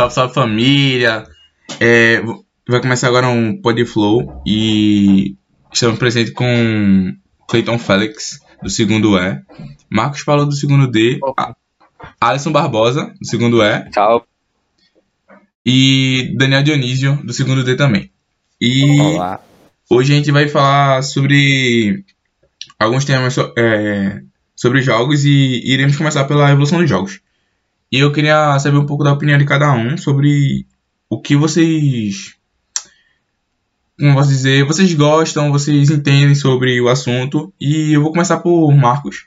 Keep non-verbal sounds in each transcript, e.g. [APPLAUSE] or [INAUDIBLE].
Salve, salve família! É, vai começar agora um Podflow e estamos presentes com Clayton Félix, do segundo E, Marcos falou do segundo D, Alisson Barbosa, do segundo E, Salve. e Daniel Dionísio, do segundo D também. E Olá. hoje a gente vai falar sobre alguns temas so- é, sobre jogos e iremos começar pela evolução dos jogos. E eu queria saber um pouco da opinião de cada um sobre o que vocês. Como posso dizer? Vocês gostam, vocês entendem sobre o assunto. E eu vou começar por Marcos.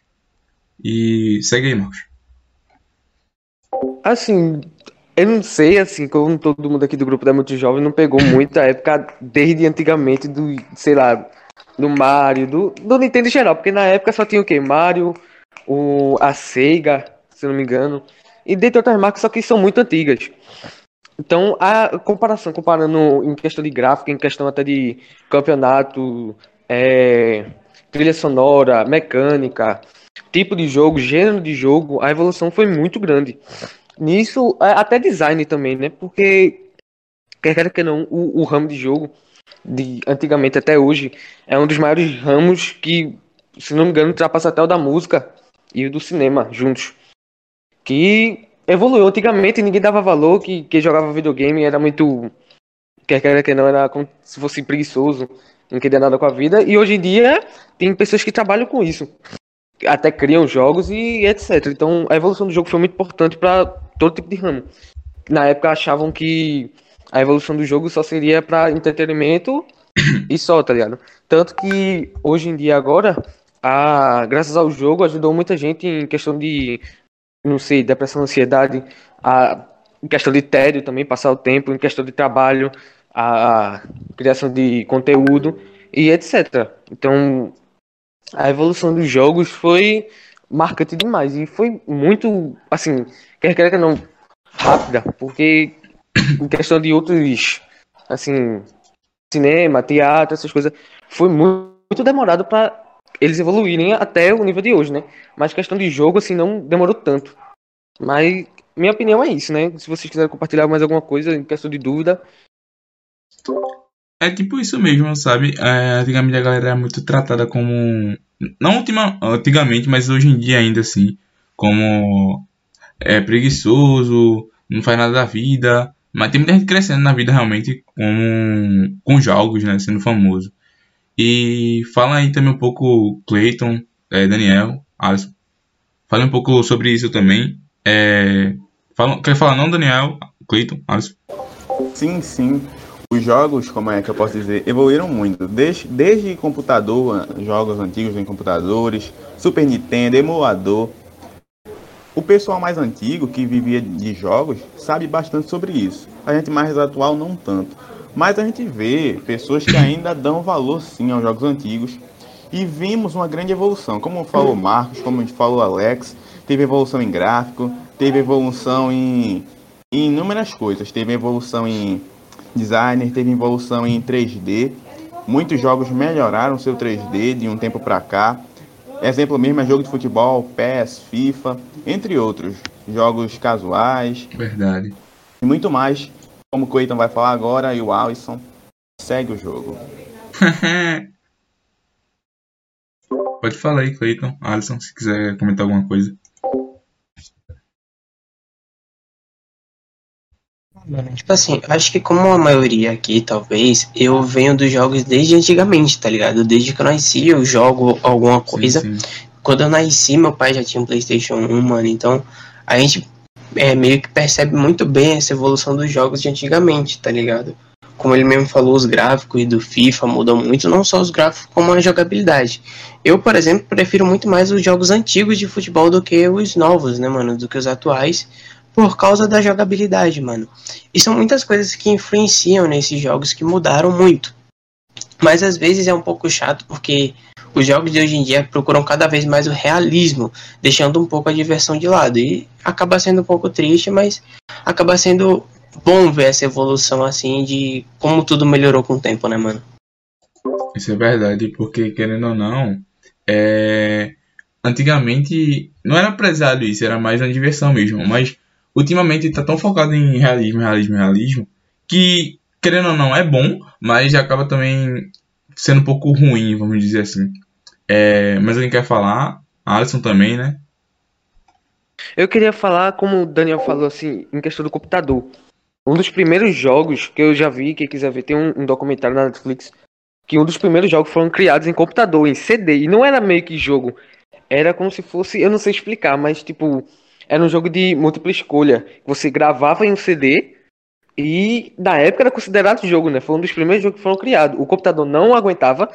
E segue aí, Marcos. Assim, eu não sei, assim, como todo mundo aqui do grupo é muito jovem, não pegou [CLEARS THROAT] muito a época desde antigamente do, sei lá, do Mario, do, do Nintendo em geral, porque na época só tinha o quê? Mario, o, a Sega, se não me engano, e dentre outras marcas, só que são muito antigas. Então, a comparação, comparando em questão de gráfico, em questão até de campeonato, é, trilha sonora, mecânica, tipo de jogo, gênero de jogo, a evolução foi muito grande. Nisso, é, até design também, né? Porque, quer que não, o, o ramo de jogo, de antigamente até hoje, é um dos maiores ramos que, se não me engano, ultrapassa até o da música e o do cinema juntos. Que evoluiu. Antigamente ninguém dava valor, que quem jogava videogame era muito. Quer queira que não, era como se fosse preguiçoso, não queria nada com a vida. E hoje em dia tem pessoas que trabalham com isso até criam jogos e etc. Então a evolução do jogo foi muito importante para todo tipo de ramo. Na época achavam que a evolução do jogo só seria para entretenimento [COUGHS] e só, tá ligado? Tanto que hoje em dia agora, a, graças ao jogo, ajudou muita gente em questão de, não sei, depressão, ansiedade, a, em questão de tédio também, passar o tempo, em questão de trabalho, a criação de conteúdo e etc. Então a evolução dos jogos foi marcante demais e foi muito, assim, quer que não, rápida, porque em questão de outros, assim, cinema, teatro, essas coisas, foi muito, muito demorado para eles evoluírem até o nível de hoje, né? Mas questão de jogo, assim, não demorou tanto. Mas minha opinião é isso, né? Se vocês quiserem compartilhar mais alguma coisa em questão de dúvida, É tipo isso mesmo, sabe? É, antigamente a galera era muito tratada como. Não ultima, antigamente, mas hoje em dia ainda assim. Como é preguiçoso, não faz nada da vida. Mas tem muita gente crescendo na vida realmente com, com jogos, né? Sendo famoso. E fala aí também um pouco, Clayton, é, Daniel, Alisson. Fala um pouco sobre isso também. É, fala, quer falar não, Daniel, Clayton, Alisson? Sim, sim. Os jogos, como é que eu posso dizer, evoluíram muito. Desde, desde computador, jogos antigos em computadores, Super Nintendo, emulador. O pessoal mais antigo que vivia de jogos sabe bastante sobre isso. A gente mais atual não tanto. Mas a gente vê pessoas que ainda dão valor sim aos jogos antigos. E vimos uma grande evolução. Como falou Marcos, como falou Alex, teve evolução em gráfico, teve evolução em, em inúmeras coisas. Teve evolução em designer, teve evolução em 3D. Muitos jogos melhoraram seu 3D de um tempo para cá. Exemplo mesmo é jogo de futebol, PES, FIFA, entre outros. Jogos casuais Verdade. e muito mais. Como o Cleiton vai falar agora e o Alisson. Segue o jogo. [LAUGHS] Pode falar aí, Clayton, Alisson, se quiser comentar alguma coisa. Tipo assim, acho que como a maioria aqui, talvez, eu venho dos jogos desde antigamente, tá ligado? Desde que eu nasci, eu jogo alguma coisa. Sim, sim. Quando eu nasci, meu pai já tinha um PlayStation 1, mano. Então, a gente é, meio que percebe muito bem essa evolução dos jogos de antigamente, tá ligado? Como ele mesmo falou, os gráficos do FIFA mudam muito, não só os gráficos, como a jogabilidade. Eu, por exemplo, prefiro muito mais os jogos antigos de futebol do que os novos, né, mano? Do que os atuais, por causa da jogabilidade, mano. E são muitas coisas que influenciam nesses jogos que mudaram muito. Mas às vezes é um pouco chato porque os jogos de hoje em dia procuram cada vez mais o realismo, deixando um pouco a diversão de lado. E acaba sendo um pouco triste, mas acaba sendo bom ver essa evolução assim de como tudo melhorou com o tempo, né, mano? Isso é verdade, porque querendo ou não, é... antigamente não era prezado isso, era mais uma diversão mesmo. Mas ultimamente tá tão focado em realismo, realismo, realismo, que, querendo ou não, é bom, mas acaba também sendo um pouco ruim, vamos dizer assim. É, mas alguém quer falar? A Alisson também, né? Eu queria falar, como o Daniel falou, assim, em questão do computador. Um dos primeiros jogos que eu já vi, quem quiser ver, tem um, um documentário na Netflix, que um dos primeiros jogos foram criados em computador, em CD. E não era meio que jogo. Era como se fosse, eu não sei explicar, mas tipo, era um jogo de múltipla escolha. Você gravava em um CD e na época era considerado jogo, né? Foi um dos primeiros jogos que foram criados. O computador não aguentava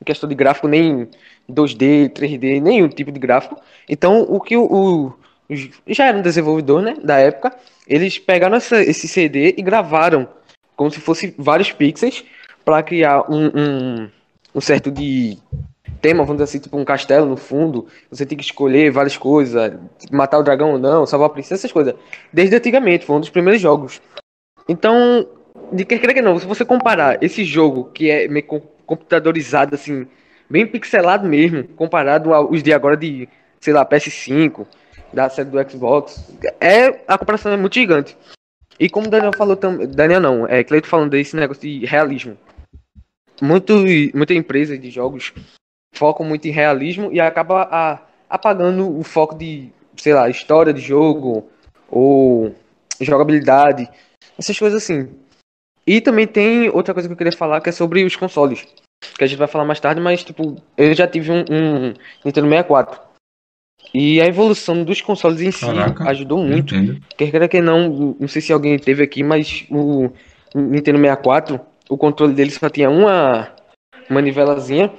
em questão de gráfico nem 2D, 3D, nenhum tipo de gráfico. Então o que o, o já era um desenvolvedor, né, da época, eles pegaram essa, esse CD e gravaram como se fosse vários pixels para criar um, um, um certo de tema, vamos dizer assim, tipo um castelo no fundo, você tem que escolher várias coisas, matar o dragão ou não, salvar a princesa, essas coisas. Desde antigamente, foi um dos primeiros jogos. Então, de que quer que não, se você comparar esse jogo, que é meio computadorizado, assim, bem pixelado mesmo, comparado aos de agora de, sei lá, PS5, da série do Xbox, é, a comparação é muito gigante. E como o Daniel falou também, Daniel não, é Cleito falando desse negócio de realismo. Muito, muita empresa de jogos focam muito em realismo e acaba a, apagando o foco de, sei lá, história de jogo ou jogabilidade, essas coisas assim. E também tem outra coisa que eu queria falar que é sobre os consoles, que a gente vai falar mais tarde, mas tipo, eu já tive um, um Nintendo 64. E a evolução dos consoles em si Caraca, ajudou muito. Quer queira que não, não sei se alguém teve aqui, mas o Nintendo 64, o controle dele só tinha uma manivelazinha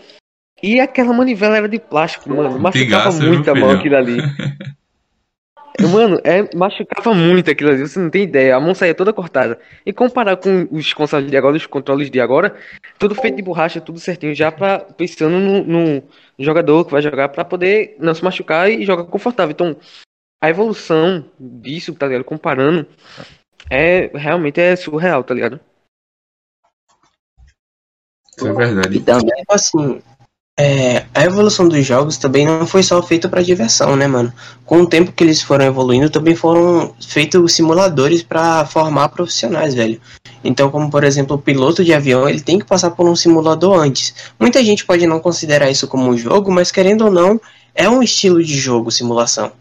e aquela manivela era de plástico, mano. Machucava muito a mão aquilo ali. [LAUGHS] Mano, é, machucava muito aquilo ali, você não tem ideia. A mão saía toda cortada. E comparar com os consoles de agora, os controles de agora, tudo feito de borracha, tudo certinho, já pra, pensando no, no jogador que vai jogar pra poder não se machucar e jogar confortável. Então, a evolução disso, tá ligado? Comparando, é realmente é surreal, tá ligado? Isso é verdade. E também, assim, é, a evolução dos jogos também não foi só feita para diversão, né, mano? Com o tempo que eles foram evoluindo, também foram feitos simuladores para formar profissionais, velho. Então, como por exemplo, o piloto de avião, ele tem que passar por um simulador antes. Muita gente pode não considerar isso como um jogo, mas querendo ou não, é um estilo de jogo simulação.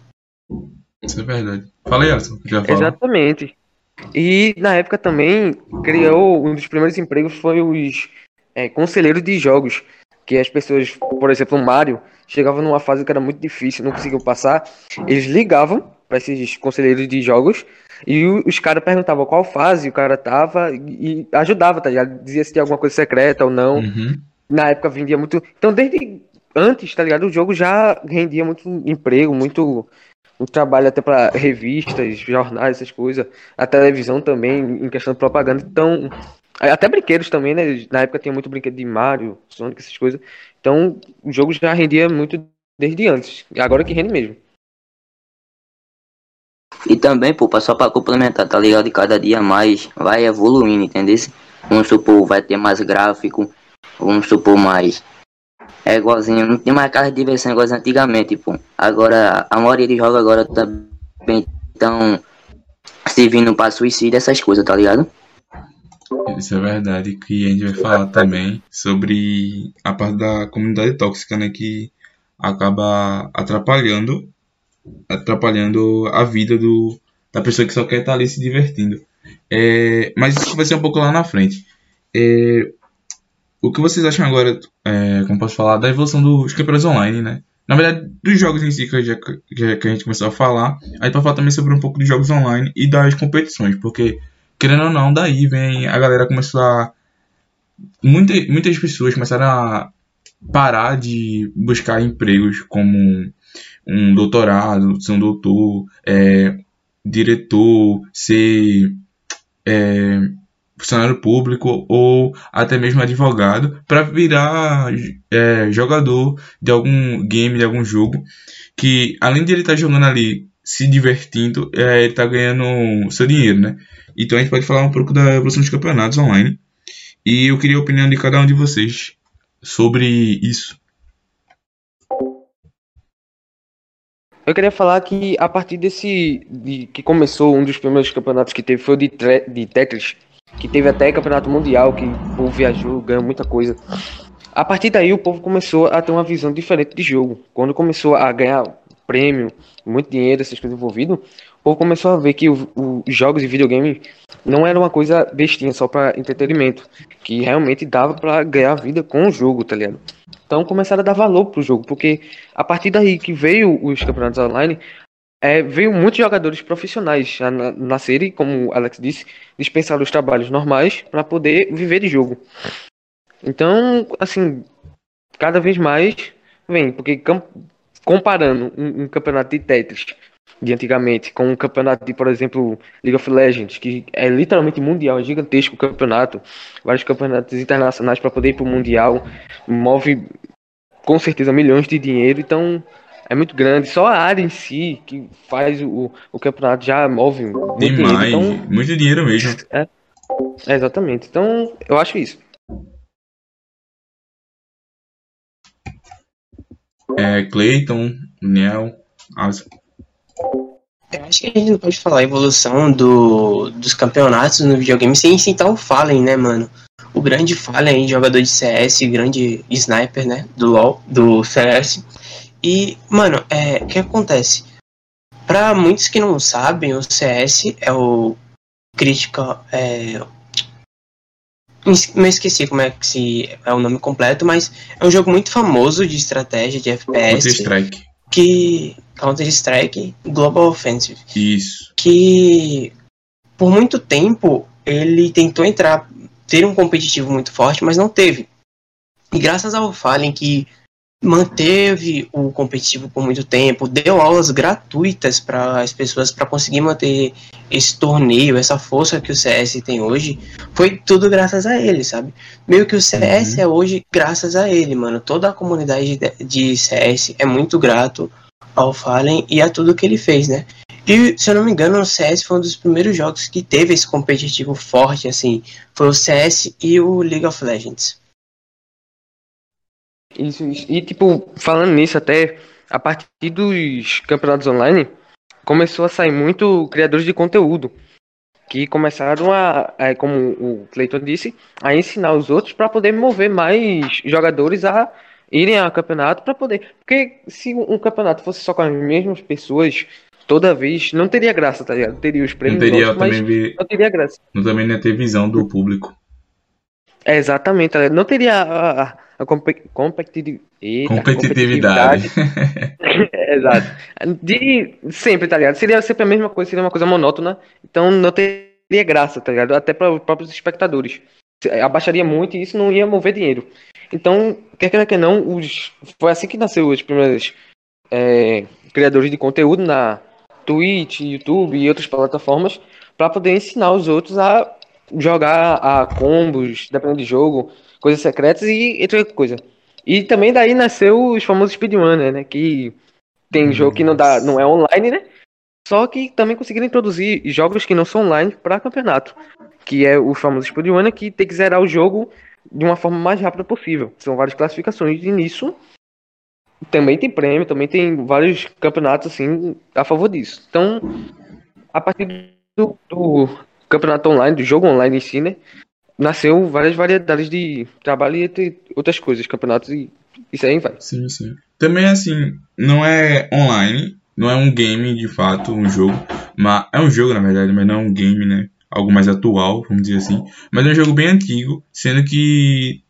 Isso é verdade. Fala aí, Alisson. Exatamente. E na época também criou um dos primeiros empregos foi os é, conselheiros de jogos que as pessoas, por exemplo, o Mario, chegava numa fase que era muito difícil, não conseguiam passar, eles ligavam para esses conselheiros de jogos e os caras perguntavam qual fase o cara tava e ajudava, tá ligado? Dizia se tinha alguma coisa secreta ou não. Uhum. Na época vendia muito. Então, desde antes, tá ligado? O jogo já rendia muito emprego, muito, muito trabalho até para revistas, jornais, essas coisas. A televisão também, em questão de propaganda. Então, até brinquedos também, né? Na época tinha muito brinquedo de Mario, Sonic, essas coisas. Então o jogo já rendia muito desde antes. Agora que rende mesmo. E também, pô, só pra complementar, tá ligado? E cada dia mais vai evoluindo, entendeu? Vamos supor, vai ter mais gráfico, vamos supor mais. É igualzinho, não tem mais carro de diversão igual antigamente, pô. Agora, a maioria de jogos agora também estão servindo pra suicídio, essas coisas, tá ligado? Isso é verdade, que a gente vai falar também sobre a parte da comunidade tóxica, né, que acaba atrapalhando atrapalhando a vida do, da pessoa que só quer estar ali se divertindo. É, mas isso vai ser um pouco lá na frente. É, o que vocês acham agora, é, como posso falar, da evolução dos campeonatos online, né? Na verdade, dos jogos em si que, já, que a gente começou a falar, aí para falar também sobre um pouco dos jogos online e das competições, porque querendo ou não, daí vem a galera começou a. Muita, muitas pessoas começaram a parar de buscar empregos como um doutorado, ser um doutor, é, diretor, ser é, funcionário público ou até mesmo advogado para virar é, jogador de algum game, de algum jogo que além de ele estar tá jogando ali se divertindo, é, ele está ganhando seu dinheiro, né? Então a gente pode falar um pouco da evolução dos campeonatos online. E eu queria a opinião de cada um de vocês sobre isso. Eu queria falar que a partir desse. De, que começou um dos primeiros campeonatos que teve foi o de, tre- de Tetris, que teve até campeonato mundial, que o povo viajou, ganhou muita coisa. A partir daí o povo começou a ter uma visão diferente de jogo. Quando começou a ganhar prêmio, muito dinheiro, essas coisas envolvidas, o povo começou a ver que os jogos de videogame não era uma coisa bestinha só para entretenimento, que realmente dava para ganhar vida com o jogo, tá ligado? Então começaram a dar valor pro jogo, porque a partir daí que veio os campeonatos online, é, veio muitos jogadores profissionais a na- nascerem, como o Alex disse, dispensaram os trabalhos normais para poder viver de jogo. Então, assim, cada vez mais vem, porque comparando um, um campeonato de Tetris de antigamente com um campeonato de, por exemplo, League of Legends, que é literalmente mundial, é gigantesco o campeonato, vários campeonatos internacionais para poder ir pro mundial, move com certeza milhões de dinheiro, então é muito grande. Só a área em si que faz o, o campeonato já move muito dinheiro. Então, muito dinheiro mesmo. é, exatamente. Então, eu acho isso. É, Clayton, Daniel, Alisson. Eu acho que a gente não pode falar a evolução do, dos campeonatos no videogame sem citar o Fallen, né, mano? O grande Fallen, jogador de CS, grande sniper, né, do LoL, do CS. E, mano, é, o que acontece? Pra muitos que não sabem, o CS é o crítica, é, me esqueci como é que se é o nome completo, mas é um jogo muito famoso de estratégia de FPS Counter-Strike. que Counter-Strike Global Offensive, Isso. que por muito tempo ele tentou entrar, ter um competitivo muito forte, mas não teve. E graças ao Fallen que manteve o competitivo por muito tempo, deu aulas gratuitas para as pessoas para conseguir manter esse torneio, essa força que o CS tem hoje, foi tudo graças a ele, sabe? Meio que o CS Uhum. é hoje graças a ele, mano. Toda a comunidade de- de CS é muito grato ao Fallen e a tudo que ele fez, né? E, se eu não me engano, o CS foi um dos primeiros jogos que teve esse competitivo forte, assim. Foi o CS e o League of Legends. Isso, isso. E, tipo, falando nisso, até a partir dos campeonatos online, começou a sair muito criadores de conteúdo. Que começaram a, a, como o Clayton disse, a ensinar os outros para poder mover mais jogadores a irem a campeonato para poder. Porque se um campeonato fosse só com as mesmas pessoas toda vez, não teria graça, tá ligado? Teria os Não prêmios, teria lógico, mas também ver, não teria graça. não também não ia ter visão do público. É, exatamente, tá ligado? não teria a, a, a compe- competitivi- eita, Competitividade. É, [LAUGHS] Exato. De sempre, tá ligado? Seria sempre a mesma coisa, seria uma coisa monótona. Então não teria graça, tá ligado? Até para os próprios espectadores. Se- Abaixaria muito e isso não ia mover dinheiro. Então, quer queira que não, os... foi assim que nasceu os primeiros é, criadores de conteúdo na Twitch, YouTube e outras plataformas para poder ensinar os outros a jogar a combos, dependendo do jogo, coisas secretas e outra coisa. E também daí nasceu os famosos speedrunner, né? Que tem jogo que não dá, não é online, né? Só que também conseguiram introduzir jogos que não são online para campeonato, que é o famoso speedrunner que tem que zerar o jogo de uma forma mais rápida possível. São várias classificações e nisso também tem prêmio, também tem vários campeonatos assim a favor disso. Então, a partir do, do campeonato online, do jogo online em si, né? Nasceu várias variedades de trabalho e entre outras coisas, campeonatos e isso aí vai. Sim, sim. Também assim, não é online, não é um game de fato, um jogo, mas é um jogo na verdade, mas não é um game, né? Algo mais atual, vamos dizer assim. Mas é um jogo bem antigo, sendo que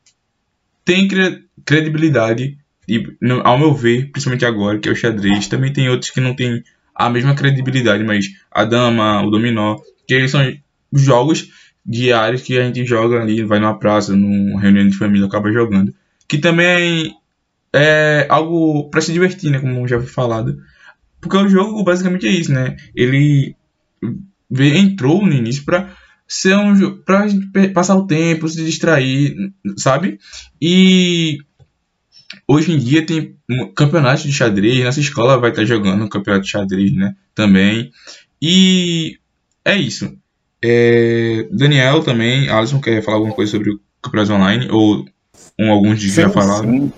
tem cre- credibilidade e no- ao meu ver, principalmente agora, que é o xadrez, também tem outros que não tem a mesma credibilidade, mas a dama, o dominó, que eles são jogos diários que a gente joga ali, vai numa praça, numa reunião de família, acaba jogando. Que também é algo pra se divertir, né? Como já foi falado. Porque o jogo basicamente é isso, né? Ele entrou no início pra ser um pe- passar o tempo, se distrair, sabe? E hoje em dia tem um campeonato de xadrez, nossa escola vai estar jogando um campeonato de xadrez, né? Também. E é isso. É, Daniel também, Alisson quer falar alguma coisa sobre o campeonato online? Ou um, alguns já Sim, falaram? sim.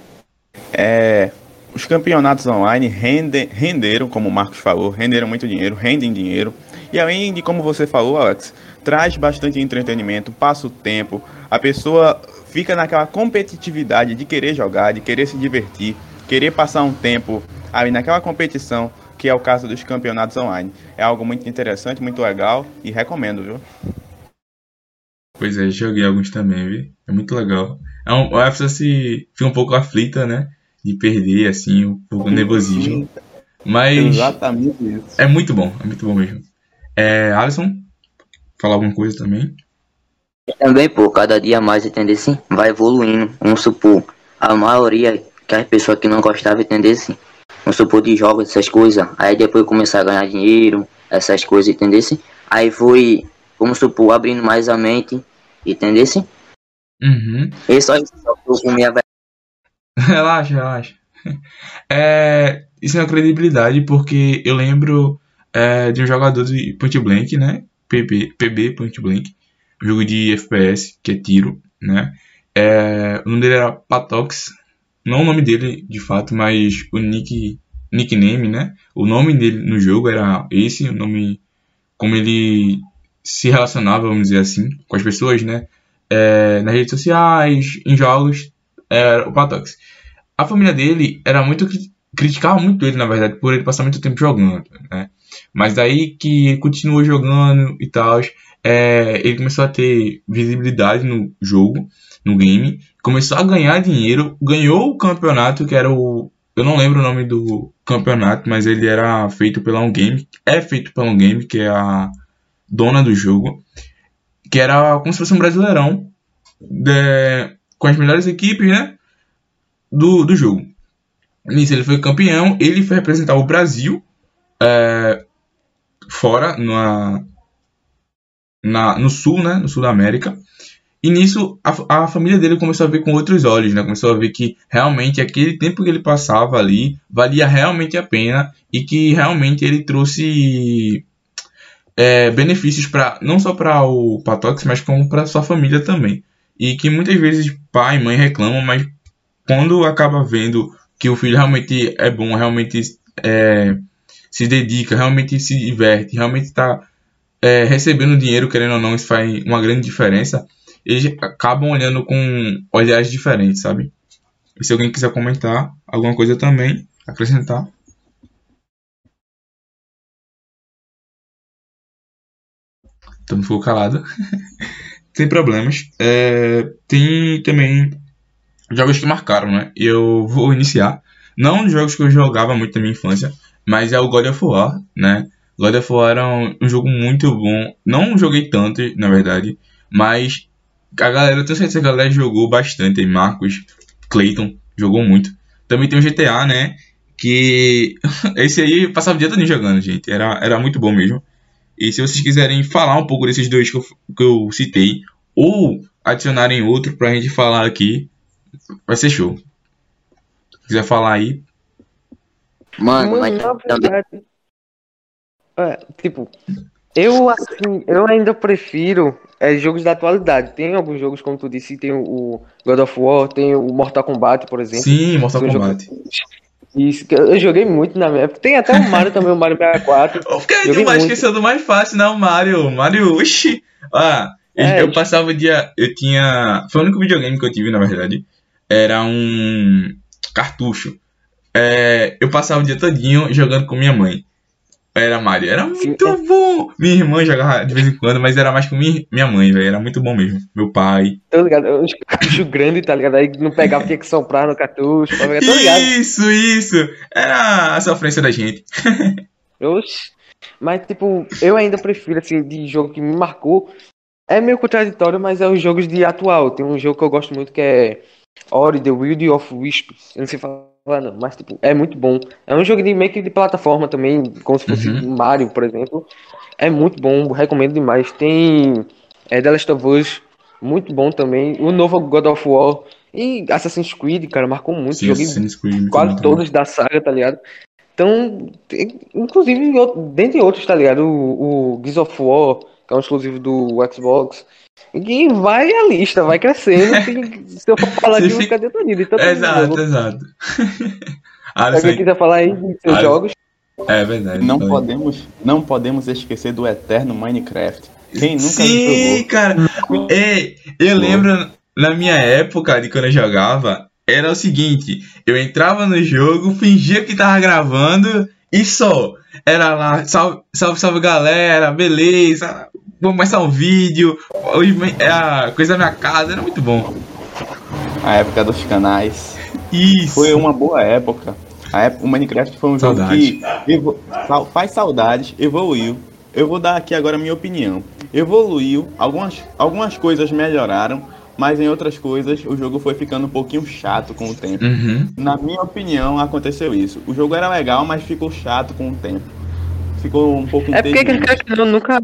É, os campeonatos online rendem, renderam, como o Marcos falou, renderam muito dinheiro, rendem dinheiro. E além de, como você falou, Alex, traz bastante entretenimento, passa o tempo, a pessoa fica naquela competitividade de querer jogar, de querer se divertir, querer passar um tempo ali naquela competição, que é o caso dos campeonatos online. É algo muito interessante, muito legal e recomendo, viu? Pois é, joguei alguns também, viu? É muito legal. É um, a pessoa se fica um pouco aflita, né? De perder, assim, um pouco nervosismo. Mas Exatamente isso. é muito bom, é muito bom mesmo. É, Alisson, falar alguma coisa também? Também, pô, cada dia mais, entender sim, vai evoluindo. Vamos supor, a maioria que as pessoas que não gostavam, entender sim. Vamos supor de jogos, essas coisas. Aí depois começar a ganhar dinheiro, essas coisas, entender sim. Aí foi, vamos supor, abrindo mais a mente, entender sim. Uhum. E só isso que eu comi a [LAUGHS] Relaxa, relaxa. [LAUGHS] É, isso é uma credibilidade porque eu lembro é, de um jogador de Point Blank, né? PB, PB Point Blank, jogo de FPS, que é tiro, né? É, o nome dele era Patox, não o nome dele de fato, mas o nick, nickname, né? O nome dele no jogo era esse, o nome como ele se relacionava, vamos dizer assim, com as pessoas, né? É, nas redes sociais, em jogos, era o Patox. A família dele era muito cri- criticava muito ele, na verdade, por ele passar muito tempo jogando, né? Mas daí que ele continuou jogando e tal, é, ele começou a ter visibilidade no jogo, no game, começou a ganhar dinheiro, ganhou o campeonato que era o eu não lembro o nome do campeonato, mas ele era feito pela um game, é feito pela um game que é a dona do jogo, que era como se fosse um brasileirão de- com as melhores equipes, né? Do, do jogo. Nisso ele foi campeão, ele foi representar o Brasil é, fora, na, na, no sul, né? No sul da América. E nisso a, a família dele começou a ver com outros olhos, né? Começou a ver que realmente aquele tempo que ele passava ali valia realmente a pena e que realmente ele trouxe é, benefícios para não só para o Patox, mas como para sua família também. E que muitas vezes pai e mãe reclamam, mas quando acaba vendo que o filho realmente é bom, realmente é, se dedica, realmente se diverte, realmente está é, recebendo dinheiro, querendo ou não, isso faz uma grande diferença. Eles acabam olhando com olhares diferentes, sabe? E se alguém quiser comentar alguma coisa também, acrescentar. Todo mundo ficou calado. [LAUGHS] Sem problemas. É, tem também jogos que marcaram, né? Eu vou iniciar. Não jogos que eu jogava muito na minha infância, mas é o God of War, né? God of War era um, um jogo muito bom. Não joguei tanto, na verdade, mas a galera, eu tenho certeza que a galera jogou bastante. aí, Marcos, Clayton, jogou muito. Também tem o GTA, né? Que [LAUGHS] esse aí eu passava o dia todo jogando, gente. Era, era muito bom mesmo. E se vocês quiserem falar um pouco desses dois que eu, que eu citei, ou adicionarem outro pra gente falar aqui, vai ser show. Se quiser falar aí, Mano, Mano, mas na verdade. É, tipo, eu assim, eu ainda prefiro é, jogos da atualidade. Tem alguns jogos, como tu disse, tem o- God of War, tem o Mortal Kombat, por exemplo. sim, Mortal São Kombat. Isso, eu joguei muito na minha época. Tem até o Mario também, o Mario 64. Eu fiquei muito. esquecendo do mais fácil, não, Mario. Mario, oxi. Ah, eu, É, eu tipo- passava o dia. Eu tinha. Foi o único videogame que eu tive, na verdade. Era um cartucho. É, eu passava o dia todinho jogando com minha mãe. Era Mario. Era muito bom. Minha irmã jogava de vez em quando, mas era mais com minha, minha mãe, velho. Era muito bom mesmo. Meu pai. Tô ligado? Os cartuchos grandes, tá ligado? Aí não pegava, tinha que soprar no cartucho. Tá ligado? Tô ligado. Isso, isso. Era a sofrência da gente. [LAUGHS] Oxi. Mas, tipo, eu ainda prefiro, assim, de jogo que me marcou. É meio contraditório, mas é os jogos de atual. Tem um jogo que eu gosto muito que é Ori, The Will of Wisps. Eu não sei falar, não, mas, tipo, é muito bom. É um jogo de meio que de plataforma também, como se fosse Uhum. Mario, por exemplo. É muito bom, recomendo demais. Tem é, The Last of Us, muito bom também. O novo God of War. E Assassin's Creed, cara, marcou muito. Sim, Joguei Assassin's Creed, quase bom todos da saga, tá ligado? Então, inclusive, dentre outros, tá ligado? O, o Gears of War, que é um exclusivo do Xbox. E vai a lista, vai crescendo. que se eu for falar eu vou fica- ficar detenido. Então, Exato, exato. [LAUGHS] Se Alisson, alguém quiser falar aí dos seus Ah, jogos, é verdade. Não podemos, não podemos esquecer do eterno Minecraft. Quem nunca Sim, jogou? cara. É, eu lembro na minha época de quando eu jogava, era o seguinte, eu entrava no jogo, fingia que tava gravando e só. Era lá, salve, salve, salve galera, beleza, vamos começar um vídeo, hoje é a coisa da minha casa, era muito bom. A época dos canais. Isso. Foi uma boa época. A época, o Minecraft foi um jogo Saudade. que evo- sal- faz saudades, evoluiu. Eu vou dar aqui agora a minha opinião. Evoluiu, algumas, algumas coisas melhoraram, mas em outras coisas o jogo foi ficando um pouquinho chato com o tempo. Uhum. Na minha opinião, aconteceu isso. O jogo era legal, mas ficou chato com o tempo. Ficou um pouco É porque quer que não, nunca,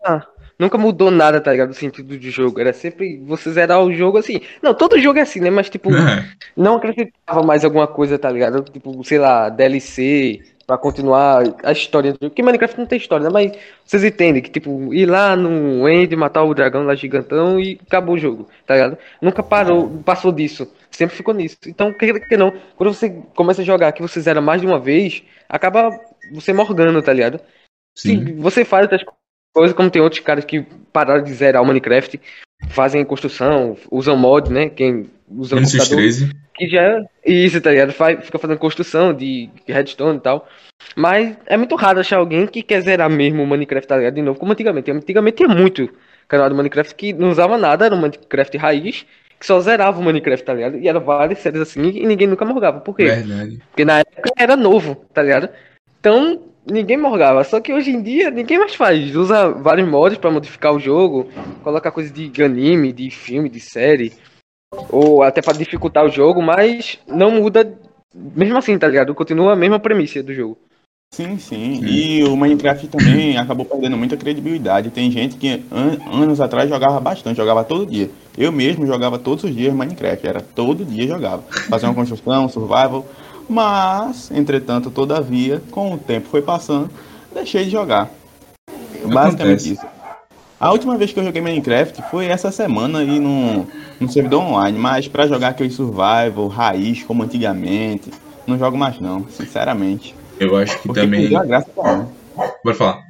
nunca mudou nada, tá ligado? O sentido do jogo. Era sempre você zerar o jogo assim. Não, todo jogo é assim, né? Mas, tipo, [LAUGHS] não acrescentava mais alguma coisa, tá ligado? Tipo, sei lá, DLC pra continuar a história do jogo. Porque Minecraft não tem história, né? Mas vocês entendem que, tipo, ir lá no End, matar o dragão lá gigantão e acabou o jogo, tá ligado? Nunca parou, passou disso. Sempre ficou nisso. Então, que, que não, quando você começa a jogar que você zera mais de uma vez, acaba você morgando, tá ligado? Sim. Se você faz outras coisas, como tem outros caras que pararam de zerar o Minecraft, fazem construção, usam mod, né? Quem usa o computador, 13. que já é isso, tá ligado? Faz, fica fazendo construção de redstone e tal. Mas é muito raro achar alguém que quer zerar mesmo o Minecraft, tá ligado? De novo, como antigamente. Antigamente tinha muito canal do Minecraft que não usava nada, era um Minecraft raiz, que só zerava o Minecraft, tá ligado? E era várias séries assim e ninguém nunca morgava. Por quê? Verdade. Porque na época era novo, tá ligado? Então, ninguém morgava. Só que hoje em dia, ninguém mais faz. Usa vários mods pra modificar o jogo, coloca coisa de anime, de filme, de série. Ou até pra dificultar o jogo, mas não muda. Mesmo assim, tá ligado? Continua a mesma premissa do jogo. Sim, sim. E o Minecraft também acabou perdendo muita credibilidade. Tem gente que an- anos atrás jogava bastante, jogava todo dia. Eu mesmo jogava todos os dias Minecraft, era todo dia jogava. Fazia uma construção, survival. Mas, entretanto, todavia, com o tempo foi passando, deixei de jogar. Basicamente Acontece. isso. A última vez que eu joguei Minecraft foi essa semana e no, no servidor online, mas pra jogar aquele survival, raiz, como antigamente, não jogo mais não, sinceramente. Eu acho que Porque também. perdeu a graça também. Pode falar.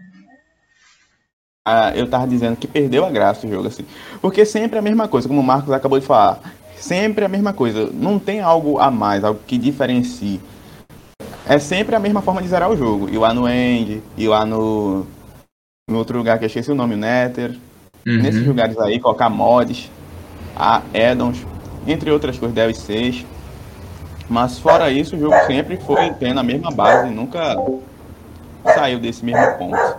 Ah, eu tava dizendo que perdeu a graça o jogo, assim. Porque sempre é a mesma coisa, como o Marcos acabou de falar. Sempre a mesma coisa. Não tem algo a mais, algo que diferencie. É sempre a mesma forma de zerar o jogo. Ir lá no End, ir lá no. No outro lugar que eu esqueci o nome, o Nether. Uhum. Nesses lugares aí, colocar mods, a addons, entre outras coisas, DLCs. Mas fora isso, o jogo sempre foi tendo a mesma base, nunca saiu desse mesmo ponto.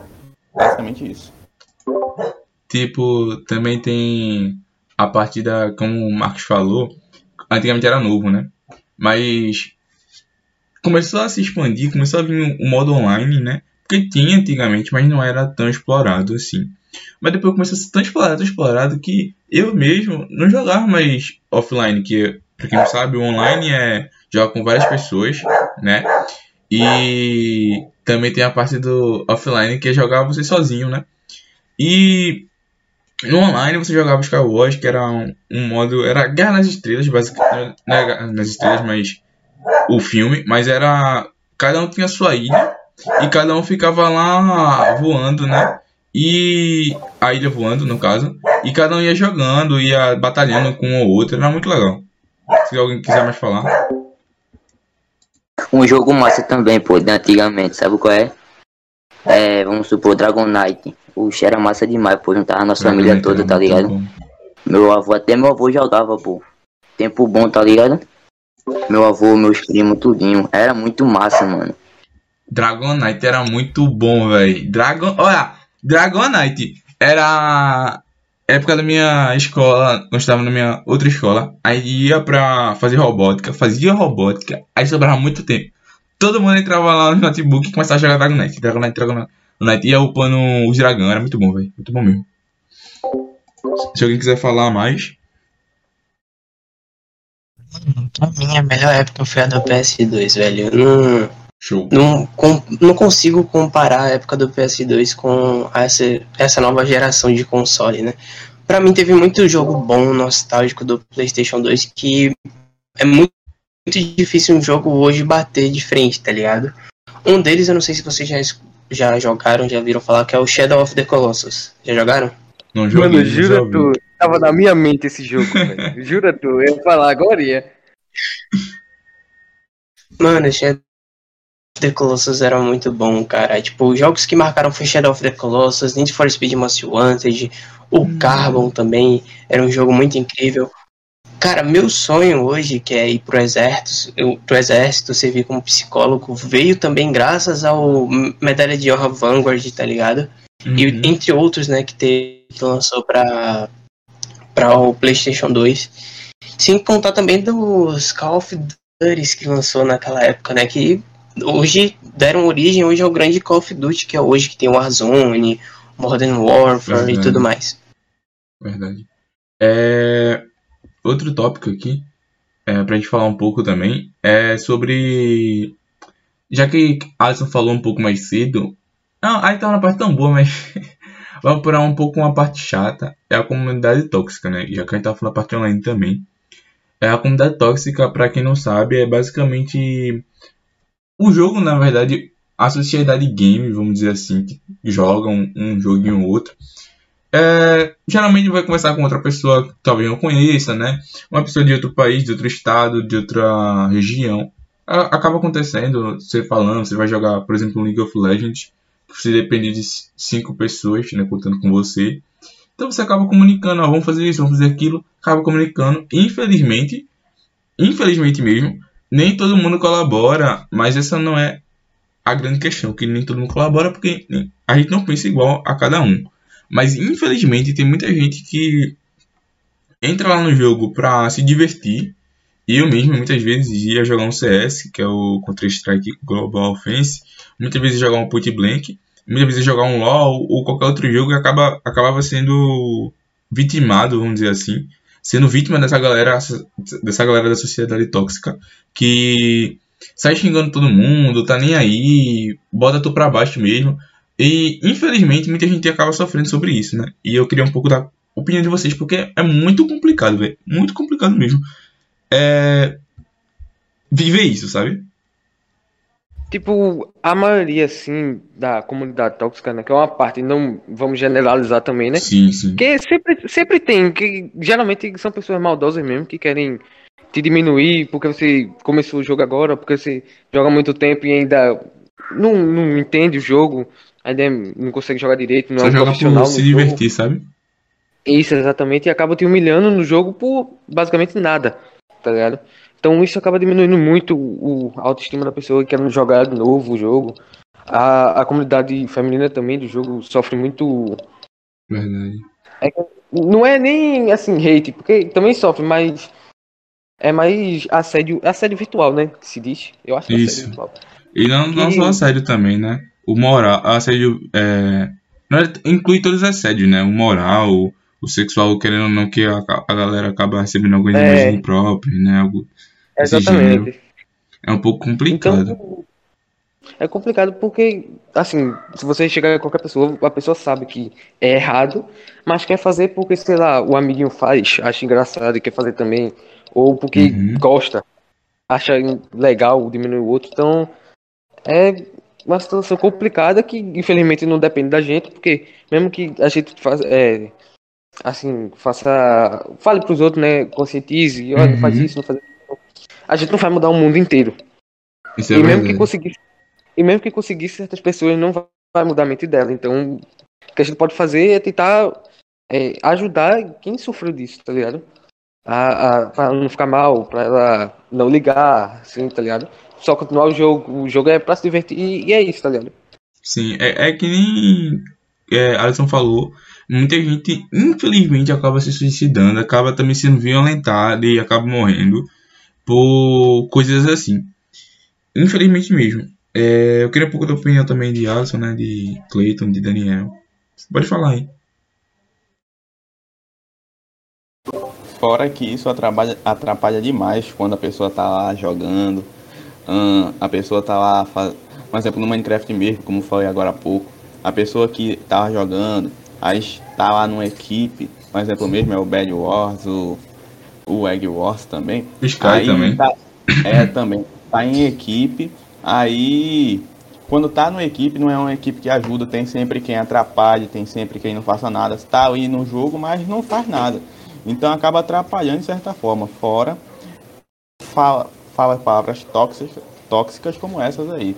Basicamente isso. Tipo, também tem a partida, como o Marcos falou, antigamente era novo, né? Mas começou a se expandir, começou a vir o modo online, né? Porque tinha antigamente, mas não era tão explorado assim. Mas depois começou a ser tão explorado, tão explorado que eu mesmo não jogava mais offline, que pra quem não sabe, o online é jogar com várias pessoas, né? E também tem a parte do offline que é jogar você sozinho, né? E no online você jogava Skywars, que era um, um modo. Era Guerra nas Estrelas, basicamente. Não era Guerra nas Estrelas, mas. O filme. Mas era. Cada um tinha sua ilha. E cada um ficava lá voando, né? E. A ilha voando, no caso. E cada um ia jogando, ia batalhando com ou outro. Era muito legal. Se alguém quiser mais falar. Um jogo massa também, pô, de antigamente, sabe qual é? É, vamos supor, Dragon Knight. Puxa, era massa demais, pô, juntava a nossa família Era toda, tá ligado? bom. Meu avô, até meu avô jogava, pô. Tempo bom, tá ligado? Meu avô, meus primos, tudinho. Era muito massa, mano. Dragonite era muito bom, velho. Dragon, olha, Dragonite era a época da minha escola, quando eu estava na minha outra escola, aí ia pra fazer robótica, fazia robótica, aí sobrava muito tempo. Todo mundo entrava lá no notebook e começava a jogar Dragonite, Dragonite, Dragonite, ia upando os dragão, era muito bom, velho, muito bom mesmo. Se alguém quiser falar mais, Pra mim, a melhor época foi a do PS2, velho. Eu não, Show. Não, com- não consigo comparar a época do PS2 com essa, essa nova geração de console, né? Pra mim teve muito jogo bom, nostálgico do PlayStation 2 que é muito difícil um jogo hoje bater de frente, tá ligado? Um deles, eu não sei se vocês já, já jogaram, já viram falar, que é o Shadow of the Colossus. Já jogaram? Não joguei, Mano, jura tu. Tava na minha mente esse jogo, velho. [LAUGHS] Jura tu. Eu ia falar agora ia. Mano, Shadow of the Colossus era muito bom, cara. Tipo, os jogos que marcaram foi Shadow of the Colossus, Need for Speed Most Wanted, o Carbon também, era um jogo muito incrível. Cara, meu sonho hoje, que é ir pro exército, eu, pro exército, servir como psicólogo, veio também graças ao Medalha de Honra Vanguard, tá ligado? E Uhum. entre outros, né, que, te, que lançou pra, pra o PlayStation 2. Sem contar também dos Call of Duty que lançou naquela época, né, que hoje deram origem hoje ao grande Call of Duty que é hoje, que tem o Warzone, Modern Warfare e Verdade. tudo mais. Verdade. É, Outro tópico aqui, é, pra gente falar um pouco também, é sobre. Já que Alisson falou um pouco mais cedo. Não, aí tá uma parte tão boa, mas. [LAUGHS] Vamos por um pouco uma parte chata. É a comunidade tóxica, né? Já que a gente tá falando a parte online também. É a comunidade tóxica, pra quem não sabe, é basicamente. O jogo, na verdade, a sociedade game, vamos dizer assim, que joga um, um joguinho ou outro. É, geralmente vai conversar com outra pessoa que talvez não conheça, né? Uma pessoa de outro país, de outro estado, de outra região. A- Acaba acontecendo, você falando, você vai jogar, por exemplo, League of Legends, você depende de cinco pessoas, né, contando com você. Então você acaba comunicando, ó, vamos fazer isso, vamos fazer aquilo, acaba comunicando. Infelizmente, infelizmente mesmo, nem todo mundo colabora, mas essa não é a grande questão, que nem todo mundo colabora porque a gente não pensa igual a cada um. Mas infelizmente tem muita gente que entra lá no jogo pra se divertir. E eu mesmo muitas vezes ia jogar um CS, que é o Counter-Strike Global Offense, muitas vezes jogar um Point Blank, muitas vezes jogar um LoL ou qualquer outro jogo e acaba, acabava sendo vitimado, vamos dizer assim, sendo vítima dessa galera, dessa galera da sociedade tóxica que sai xingando todo mundo, tá nem aí, bota tu pra baixo mesmo. E infelizmente muita gente acaba sofrendo sobre isso, né? E eu queria um pouco da opinião de vocês, porque é muito complicado, velho. Muito complicado mesmo. É. Viver isso, sabe? Tipo, a maioria, assim, da comunidade tóxica, né? Que é uma parte, não vamos generalizar também, né? Sim, sim. Porque sempre, sempre tem, que geralmente são pessoas maldosas mesmo, que querem te diminuir porque você começou o jogo agora, porque você joga muito tempo e ainda não, não entende o jogo, ainda não consegue jogar direito, não Só é um joga profissional por se jogo. divertir, sabe? Isso, exatamente, e acaba te humilhando no jogo por basicamente nada, tá ligado? Então isso acaba diminuindo muito o, a autoestima da pessoa querendo jogar de novo o jogo. A, a comunidade feminina também do jogo sofre muito. Verdade. Não é nem assim hate, porque também sofre, mas é mais assédio, assédio virtual, né? Que se diz. Eu acho que é Isso. assédio virtual. E não, não E- só assédio também, né? O moral, assédio é, não é- inclui todos os assédios, né? O moral, o sexual, querendo ou não, que a, a galera acaba recebendo algumas É. imagens né? Algo, Exatamente. é um pouco complicado. Então, é complicado porque, assim, se você chegar a qualquer pessoa, a pessoa sabe que é errado, mas quer fazer porque, sei lá, o amiguinho faz, acha engraçado e quer fazer também, ou porque Uhum. gosta, acha legal diminuir o outro. Então, é uma situação complicada que, infelizmente, não depende da gente, porque mesmo que a gente faça, é, assim, faça, fale pros outros, né, conscientize, olha, não faz Uhum. isso, não faz isso. A gente não vai mudar o mundo inteiro. Isso é E mesmo verdade. que conseguisse, e mesmo que conseguisse, certas pessoas não vai vai mudar a mente dela. Então, o que a gente pode fazer é tentar é, ajudar quem sofreu disso, tá ligado? A, a, pra não ficar mal, pra ela não ligar, assim, tá ligado? Só continuar o jogo. O jogo é pra se divertir e, e é isso, tá ligado? Sim, é, é que nem é, Alisson falou, muita gente, infelizmente, acaba se suicidando, acaba também sendo violentada e acaba morrendo por coisas assim. Infelizmente mesmo. É, eu queria um pouco da opinião também de Alisson, né? De Clayton, de Daniel. Você pode falar aí. Fora que isso atrapalha, atrapalha demais quando a pessoa tá lá jogando. Hum, a pessoa tá lá, faz... por exemplo, no Minecraft mesmo, como falei agora há pouco, a pessoa que tava jogando, aí tá lá numa equipe, por exemplo mesmo é o Bad Wars, o, o Egg Wars também. Sky Aí também. tá- é, também. Tá em equipe. Aí, quando tá numa equipe, não é uma equipe que ajuda. Tem sempre quem atrapalhe, tem sempre quem não faça nada. Tá ali no jogo, mas não faz nada. Então acaba atrapalhando de certa forma. Fora, fala, fala palavras tóxicas, tóxicas como essas aí.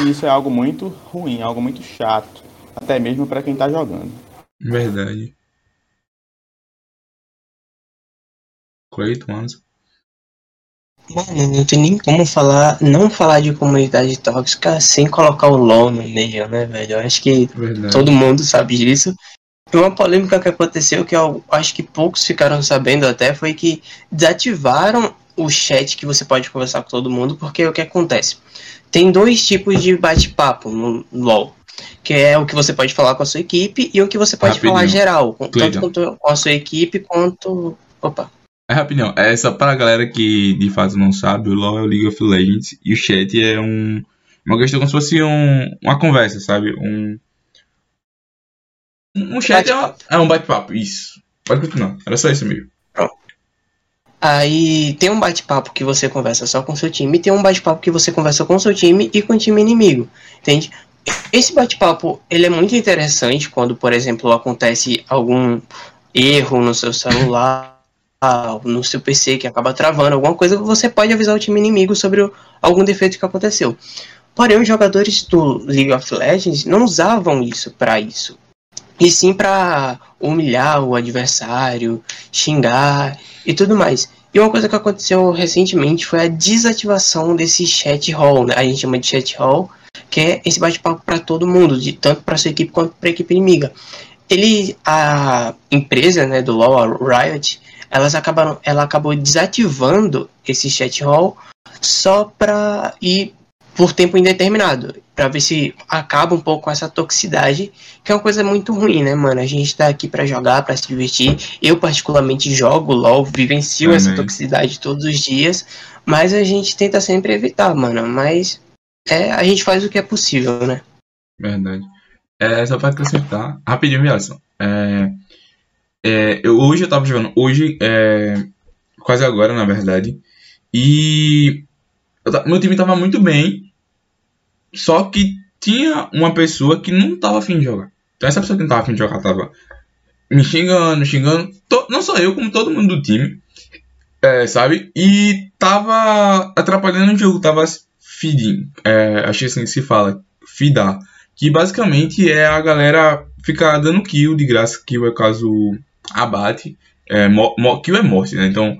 E isso é algo muito ruim, algo muito chato. Até mesmo para quem tá jogando. Verdade. Cleiton, Anderson. Mano, não tem nem como falar, não falar de comunidade tóxica sem colocar o LOL no meio, né, velho? Eu acho que Verdade. todo mundo sabe disso. E uma polêmica que aconteceu, que eu acho que poucos ficaram sabendo até, foi que desativaram o chat que você pode conversar com todo mundo, porque o que acontece? Tem dois tipos de bate-papo no LoL. Que é o que você pode falar com a sua equipe e o que você pode Rapidinho. falar geral, com- tanto com, com a sua equipe quanto. Opa. É rapidão, é só pra galera que de fato não sabe, o LoL é o League of Legends e o chat é um uma questão como se fosse um, uma conversa, sabe? Um um chat é, uma- é um bate-papo, isso. Pode continuar, era só isso mesmo. Aí tem um bate-papo que você conversa só com seu time, tem um bate-papo que você conversa com seu time e com o time inimigo, entende? Esse bate-papo, ele é muito interessante quando, por exemplo, acontece algum erro no seu celular, no seu PC que acaba travando alguma coisa, você pode avisar o time inimigo sobre algum defeito que aconteceu. Porém, os jogadores do League of Legends não usavam isso para isso. E sim para humilhar o adversário, xingar e tudo mais. E uma coisa que aconteceu recentemente foi a desativação desse chat hall, né? A gente chama de chat hall, que é esse bate-papo para todo mundo, de tanto para sua equipe quanto para a equipe inimiga. Ele, a empresa, né, do LoL, a Riot, elas acabaram, ela acabou desativando esse chat hall só para ir por tempo indeterminado, para ver se acaba um pouco com essa toxicidade, que é uma coisa muito ruim, né, mano? A gente tá aqui para jogar, para se divertir. Eu particularmente jogo LoL, vivencio essa Também. toxicidade todos os dias, mas a gente tenta sempre evitar, mano. Mas é, a gente faz o que é possível, né? Verdade. É, só pra acrescentar, rapidinho, Viação. É, é, eu, hoje eu tava jogando, hoje, é, quase agora, na verdade, e eu meu time tava muito bem, só que tinha uma pessoa que não tava afim de jogar. Então essa pessoa que não tava afim de jogar tava me xingando, xingando, não só eu, como todo mundo do time, é, sabe? E tava atrapalhando o jogo, tava feeding, é, que assim que se fala, feedar que basicamente é a galera ficar dando kill de graça, kill é caso abate, é, mo- mo- kill é morte, né? Então,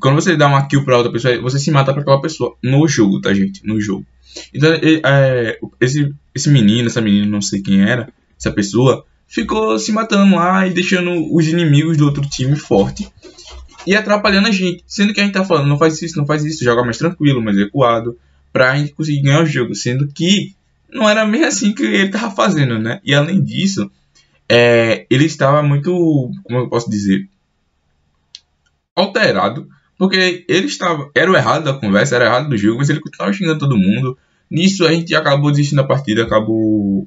quando você dá uma kill pra outra pessoa, você se mata pra aquela pessoa no jogo, tá, gente? No jogo. Então, é, esse, esse menino, essa menina, não sei quem era, essa pessoa, ficou se matando lá e deixando os inimigos do outro time forte e atrapalhando a gente. Sendo que a gente tá falando, não faz isso, não faz isso, joga mais tranquilo, mais recuado, pra gente conseguir ganhar o jogo. Sendo que não era bem assim que ele tava fazendo, né? E além disso, é, ele estava muito, como eu posso dizer, alterado, porque ele estava, era o errado da conversa, era o errado do jogo, mas ele continuava xingando todo mundo. Nisso a gente acabou desistindo da partida, acabou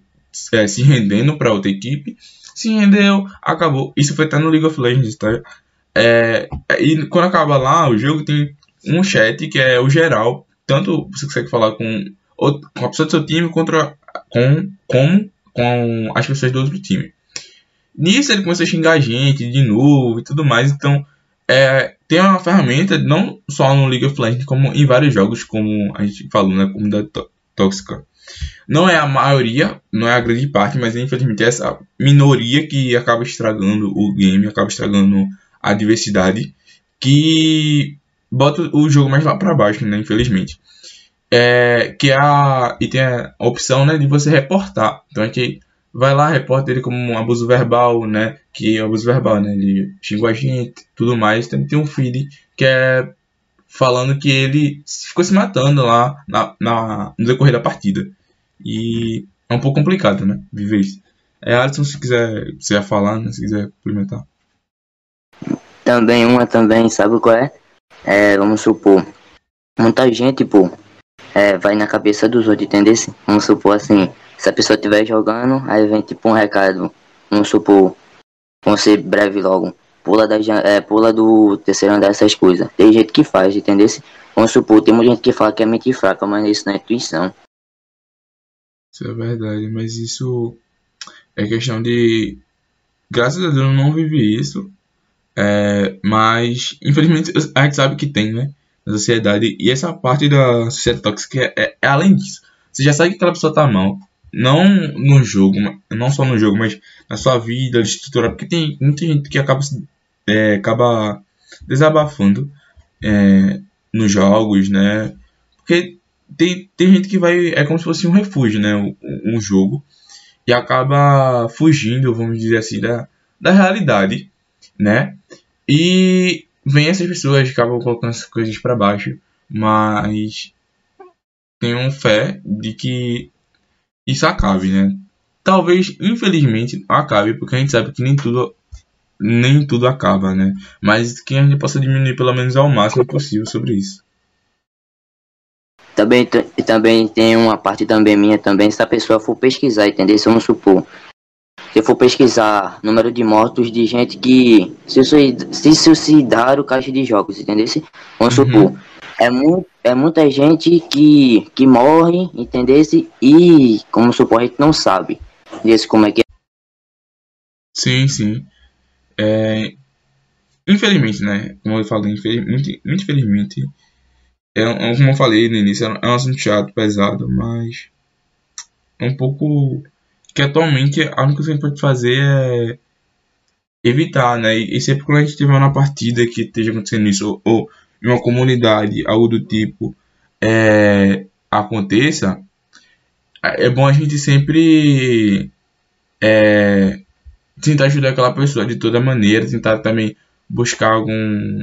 é, se rendendo para outra equipe, se rendeu, acabou. Isso foi até no League of Legends, tá? É, e quando acaba lá, o jogo tem um chat que é o geral, tanto você consegue falar com outro- com a pessoa do seu time contra com como com as pessoas do outro time. Nisso ele começou a xingar a gente de novo e tudo mais, então é, tem uma ferramenta não só no League of Legends como em vários jogos como a gente falou, né, comunidade tó- tóxica. Não é a maioria, não é a grande parte, mas infelizmente é essa minoria que acaba estragando o game, acaba estragando a diversidade, que bota o jogo mais lá pra baixo, né, infelizmente é, que é a, e tem a opção né, de você reportar. Então a gente vai lá, reporta ele como um abuso verbal, né? Que é abuso verbal, né? Ele xingou a gente, tudo mais. Também tem um feed que é falando que ele ficou se matando lá na, na, no decorrer da partida. E é um pouco complicado, né? Viver isso. É, Alisson, se quiser, se quiser falar, né, se quiser complementar. Também uma também, sabe qual é? É, vamos supor, muita gente, pô, é, vai na cabeça dos outros, entendeu? Vamos supor assim, se a pessoa estiver jogando, aí vem tipo um recado, vamos supor, vamos ser breve logo, pula, da, é, pula do terceiro andar, essas coisas. Tem gente que faz, entendeu? Vamos supor, tem muita gente que fala que é mente fraca, mas isso não é intuição. Isso é verdade, mas isso é questão de. Graças a Deus eu não vivi isso. É, mas, infelizmente, a gente sabe que tem, né? Na sociedade. E essa parte da sociedade tóxica é, é, é além disso. Você já sabe que aquela pessoa tá mal. Não no jogo, não só no jogo, mas na sua vida, estrutura. Porque tem muita gente que acaba, é, acaba desabafando é, nos jogos, né? Porque tem, tem gente que vai. É como se fosse um refúgio, né? Um, um jogo. E acaba fugindo, vamos dizer assim, da, da realidade, né? E vem essas pessoas que acabam colocando essas coisas para baixo, mas tenham fé de que isso acabe, né? Talvez, infelizmente, acabe, porque a gente sabe que nem tudo nem tudo acaba, né? Mas que a gente possa diminuir pelo menos ao máximo possível sobre isso. Também, também tem uma parte também minha também, se a pessoa for pesquisar, entendeu? Se vamos supor, se eu for pesquisar número de mortos de gente que se, se suicidaram caixa de jogos, entendeu? Vamos uhum. supor, é, mu é muita gente que, que morre, entendeu? E, como supor, a gente não sabe. Desse como é que é. Sim, sim. É, infelizmente, né? Como eu falei, infelizmente, muito infelizmente é, é, como eu falei no início, é um assunto chato, pesado, mas é um pouco que atualmente a única coisa que a gente pode fazer é evitar, né? E, sempre quando a gente tiver uma partida que esteja acontecendo isso, ou, ou em uma comunidade, algo do tipo, é, aconteça, é bom a gente sempre é, tentar ajudar aquela pessoa de toda maneira, tentar também buscar algum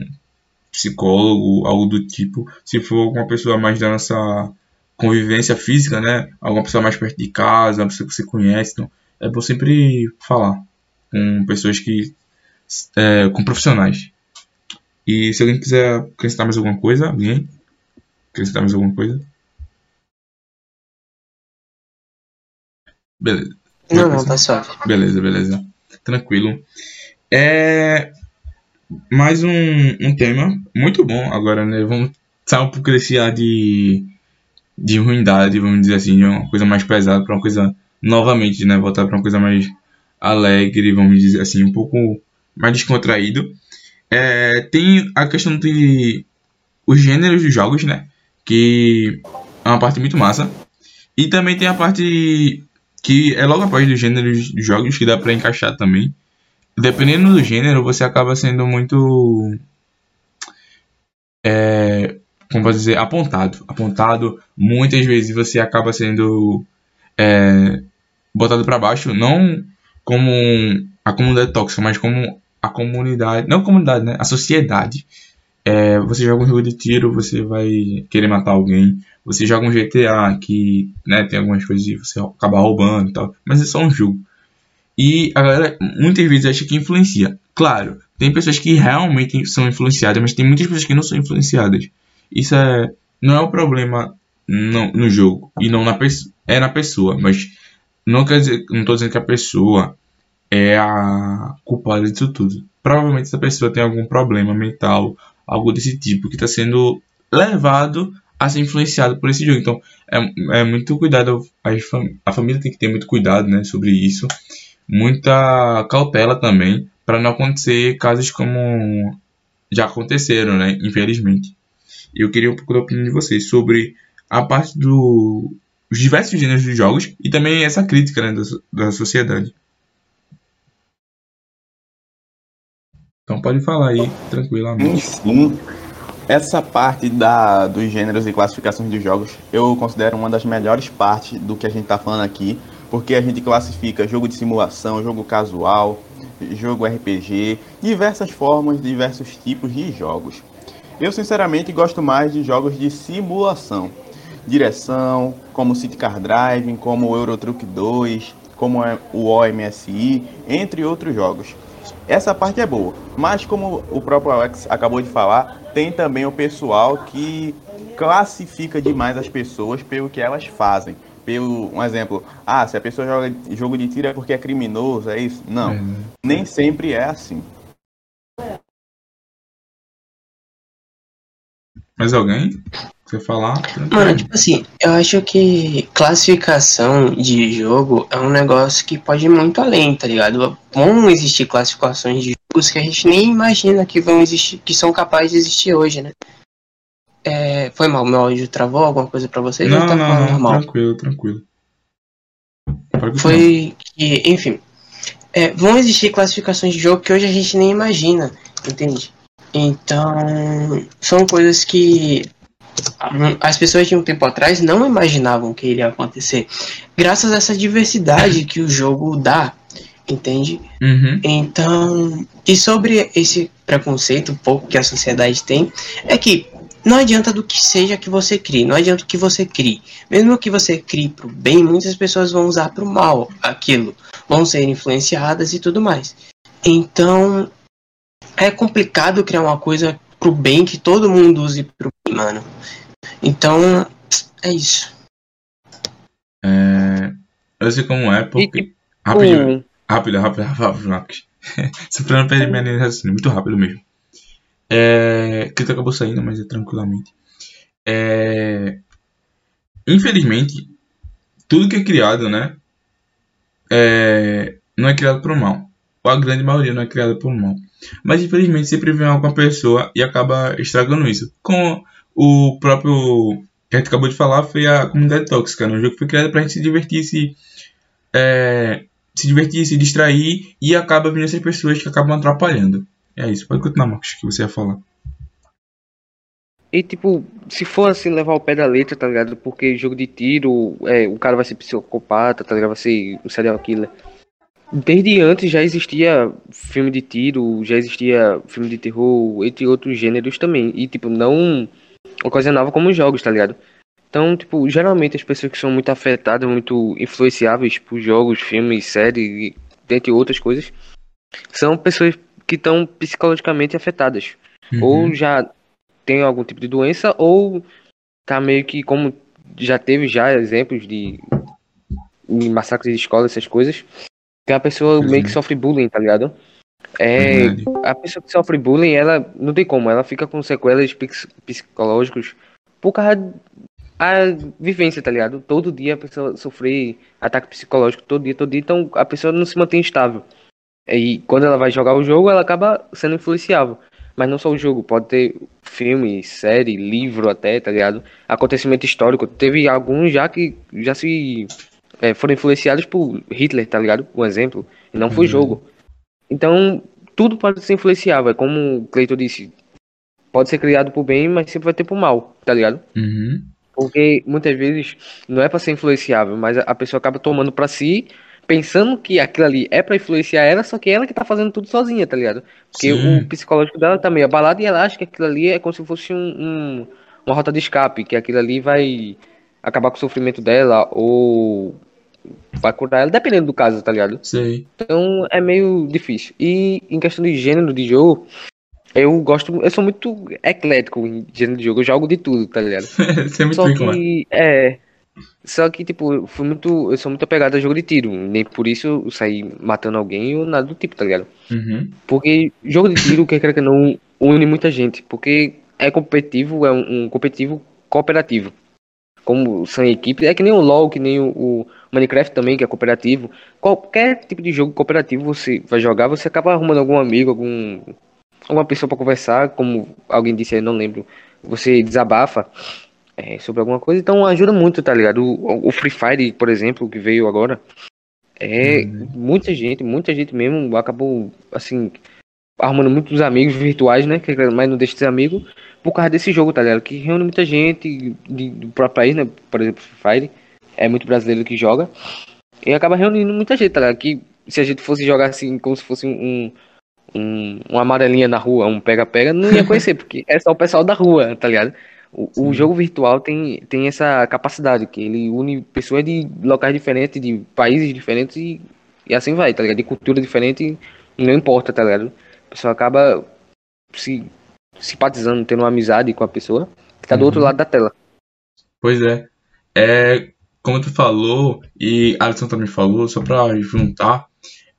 psicólogo, algo do tipo. Se for alguma pessoa mais da nossa convivência física, né? Alguma pessoa mais perto de casa, uma pessoa que você conhece. Então, é bom sempre falar com pessoas que. É, com profissionais. E se alguém quiser acrescentar mais alguma coisa, alguém? Acrescentar mais alguma coisa? Beleza. Não, não, tá suave. Beleza, beleza. Tranquilo. É, mais um, um tema muito bom agora, né? Vamos sair um pouco desse ar de, de ruindade, vamos dizer assim, de uma coisa mais pesada para uma coisa, novamente, né? Voltar para uma coisa mais alegre, vamos dizer assim, um pouco mais descontraído. É, tem a questão de os gêneros dos jogos, né? Que é uma parte muito massa. E também tem a parte que é logo após dos gêneros dos jogos que dá para encaixar também, dependendo do gênero, você acaba sendo muito. É, como posso dizer? Apontado. Apontado. Muitas vezes você acaba sendo é, botado para baixo, não como a comunidade tóxica, mas como a comunidade. Não a comunidade, né? A sociedade. É, você joga um jogo de tiro, você vai querer matar alguém. Você joga um GTA que né, tem algumas coisas de você acaba roubando e tal. Mas é só um jogo. E a galera muitas vezes acha que influencia. Claro, tem pessoas que realmente são influenciadas, mas tem muitas pessoas que não são influenciadas. Isso é, não é o problema no, no jogo e não na pessoa. É na pessoa, mas não quer dizer, não estou dizendo que a pessoa é a culpada disso tudo. Provavelmente essa pessoa tem algum problema mental, algo desse tipo, que está sendo levado a ser influenciado por esse jogo. Então, é, é muito cuidado. A, a família tem que ter muito cuidado né, sobre isso muita cautela também para não acontecer casos como já aconteceram, né? Infelizmente. E eu queria um pouco da opinião de vocês sobre a parte dos diversos gêneros de jogos e também essa crítica né, da, da sociedade. Então pode falar aí tranquilamente. Sim, essa parte da, dos gêneros e classificações dos jogos eu considero uma das melhores partes do que a gente está falando aqui, porque a gente classifica jogo de simulação, jogo casual, jogo RPG, diversas formas, diversos tipos de jogos. Eu sinceramente gosto mais de jogos de simulação, direção, como City Car Driving, como o Euro Truck 2, como o OMSI, entre outros jogos. Essa parte é boa, mas como o próprio Alex acabou de falar, tem também o pessoal que classifica demais as pessoas pelo que elas fazem. Pelo, um exemplo, ah, se a pessoa joga jogo de tiro é porque é criminoso, é isso? Não, É. nem sempre é assim. Mais alguém? Quer falar? Mano, tipo assim, eu acho que classificação de jogo é um negócio que pode ir muito além, tá ligado? Vão existir classificações de jogos que a gente nem imagina que vão existir, que são capazes de existir hoje, né? É, foi mal, meu áudio travou alguma coisa pra vocês? Não, tá não, não, normal? tranquilo, tranquilo. Foi que, enfim, é, vão existir classificações de jogo que hoje a gente nem imagina, entende? Então, são coisas que as pessoas de um tempo atrás não imaginavam que iria acontecer, graças a essa diversidade que o jogo dá, entende? Uhum. Então, e sobre esse preconceito pouco que a sociedade tem, é que não adianta do que seja que você crie, não adianta o que você crie. Mesmo que você crie pro bem, muitas pessoas vão usar pro mal aquilo, vão ser influenciadas e tudo mais. Então, é complicado criar uma coisa pro bem que todo mundo use pro bem, mano. Então, é isso. É... Eu sei como é, porque. tipo, Rapidinho, rápido, rápido, rápido, rápido. Só [LAUGHS] pra não perder minha linha de raciocínio, muito rápido mesmo. É... Que acabou saindo, mas é tranquilamente. É... Infelizmente, tudo que é criado, né? É... Não é criado por mal. Ou a grande maioria não é criada por mal. Mas infelizmente sempre vem alguma pessoa e acaba estragando isso. Com o próprio que a gente acabou de falar foi a comunidade tóxica, né? Um jogo que foi criado pra gente se divertir, se, é, se divertir, se distrair e acaba vindo essas pessoas que acabam atrapalhando. É isso, pode continuar, Marcos, que você ia falar. E tipo, se for assim levar o pé da letra, tá ligado? Porque jogo de tiro, é, o cara vai ser psicopata, tá ligado? Vai ser um serial killer. Desde antes já existia filme de tiro, já existia filme de terror, entre outros gêneros também. E tipo, não ocasionava como jogos, tá ligado? Então, tipo, geralmente as pessoas que são muito afetadas, muito influenciáveis por jogos, filmes, séries, dentre outras coisas, são pessoas que estão psicologicamente afetadas Uhum. ou já tem algum tipo de doença ou tá meio que como já teve já exemplos de, de massacres de escola, essas coisas, que a pessoa Uhum. meio que sofre bullying, tá ligado? É, Verdade. a pessoa que sofre bullying, ela não tem como, ela fica com sequelas psicológicos por causa a vivência, tá ligado? Todo dia a pessoa sofrer ataque psicológico, todo dia, todo dia, então a pessoa não se mantém estável. E quando ela vai jogar o jogo, ela acaba sendo influenciável. Mas não só o jogo, pode ter filme, série, livro até, tá ligado? Acontecimento histórico. Teve alguns já que já se é, foram influenciados por Hitler, tá ligado? Um exemplo. E não foi Uhum. jogo. Então, tudo pode ser influenciável. É como o Cleiton disse. Pode ser criado por bem, mas sempre vai ter por mal, tá ligado? Uhum. Porque muitas vezes não é pra ser influenciável, mas a- pessoa acaba tomando pra si, pensando que aquilo ali é pra influenciar ela, só que ela que tá fazendo tudo sozinha, tá ligado? Porque Sim. o psicológico dela tá meio abalado e ela acha que aquilo ali é como se fosse um, um- uma rota de escape, que aquilo ali vai acabar com o sofrimento dela ou vai curar ela, dependendo do caso, tá ligado? Sei. Então é meio difícil. E em questão de gênero de jogo, eu gosto, eu sou muito eclético em gênero de jogo, eu jogo de tudo, tá ligado? [LAUGHS] Você é muito Só bem que, é. Só que, tipo, fui muito. Eu sou muito apegado a jogo de tiro. Nem por isso eu saí matando alguém ou nada do tipo, tá ligado? Uhum. Porque jogo de tiro, quer queira que não, une muita gente. Porque é competitivo, é um, um competitivo cooperativo. Como são equipes, é que nem o LoL, que nem o, o Minecraft também, que é cooperativo. Qualquer tipo de jogo cooperativo você vai jogar, você acaba arrumando algum amigo, algum. Alguma pessoa pra conversar, como alguém disse aí, não lembro. Você desabafa é, sobre alguma coisa, então ajuda muito, tá ligado? O, o Free Fire, por exemplo, que veio agora, é muita gente, muita gente mesmo acabou, assim, arrumando muitos amigos virtuais, né? Que, mas não deixa de ser amigo, por causa desse jogo, tá ligado? Que reúne muita gente de, do próprio país, né? Por exemplo, Fire, é muito brasileiro que joga, e acaba reunindo muita gente, tá ligado? Que se a gente fosse jogar assim, como se fosse um. Um, uma amarelinha na rua, um pega-pega, não ia conhecer, porque é só o pessoal da rua, tá ligado? O, o jogo virtual tem, tem essa capacidade, que ele une pessoas de locais diferentes, de países diferentes e, e assim vai, tá ligado? De cultura diferente, não importa, tá ligado? A pessoa acaba se simpatizando, tendo uma amizade com a pessoa que tá do outro Uhum. lado da tela. Pois é. É, como tu falou, e Alisson também falou, só pra juntar,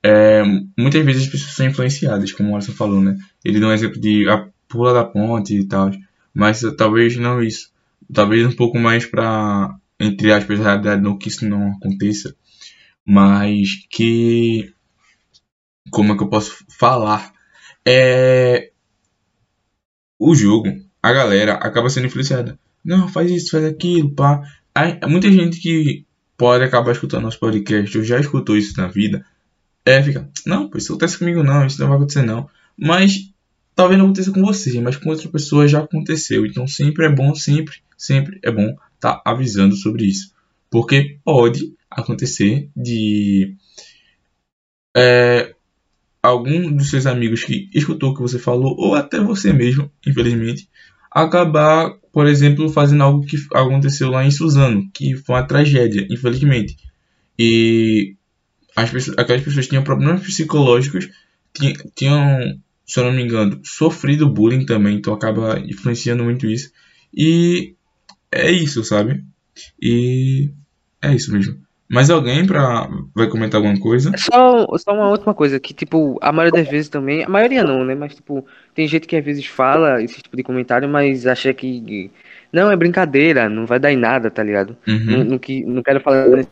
é, muitas vezes as pessoas são influenciadas, como o Alisson falou, né? Ele deu um exemplo de a pula da ponte e tal, mas talvez não isso. Talvez um pouco mais pra, entre aspas, a realidade, não que isso não aconteça, mas que. Como é que eu posso falar? É. O jogo, a galera acaba sendo influenciada. Não, faz isso, faz aquilo, pá. Aí, muita gente que pode acabar escutando nosso podcast, ou já escutou isso na vida, é, fica, não, pô, isso acontece comigo não, isso não vai acontecer não. Mas talvez não aconteça com você, mas com outra pessoa já aconteceu. Então sempre é bom, sempre, sempre é bom estar avisando sobre isso. Porque pode acontecer de é, algum dos seus amigos que escutou o que você falou, ou até você mesmo, infelizmente, acabar, por exemplo, fazendo algo que aconteceu lá em Suzano, que foi uma tragédia, infelizmente. E as pessoas, aquelas pessoas tinham problemas psicológicos, tinham, se eu não me engano, sofrido bullying também, então acaba influenciando muito isso. E é isso, sabe? E é isso mesmo. Mais alguém pra, vai comentar alguma coisa? Só, só uma última coisa, que tipo, a maioria das vezes também, a maioria não, né? Mas tipo, tem gente que às vezes fala esse tipo de comentário, mas acha que não, é brincadeira, não vai dar em nada, tá ligado? Não, Uhum. não, que- não quero falar nesse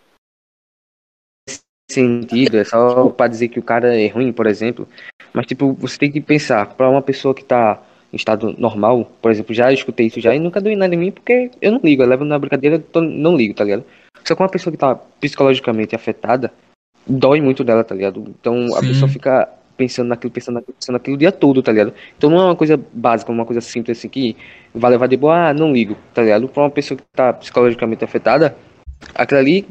sentido, é só pra dizer que o cara é ruim, por exemplo. Mas tipo, você tem que pensar, pra uma pessoa que tá em estado normal, por exemplo, já escutei isso já e nunca em nada em mim porque eu não ligo, eu levo na brincadeira, tô- não ligo, tá ligado? Só que uma pessoa que tá psicologicamente afetada, dói muito dela, tá ligado? Então a Sim. pessoa fica pensando naquilo, pensando naquilo, pensando naquilo o dia todo, tá ligado? Então não é uma coisa básica, uma coisa simples assim que vai levar de boa, ah, não ligo, tá ligado? Pra uma pessoa que tá psicologicamente afetada, aquilo ali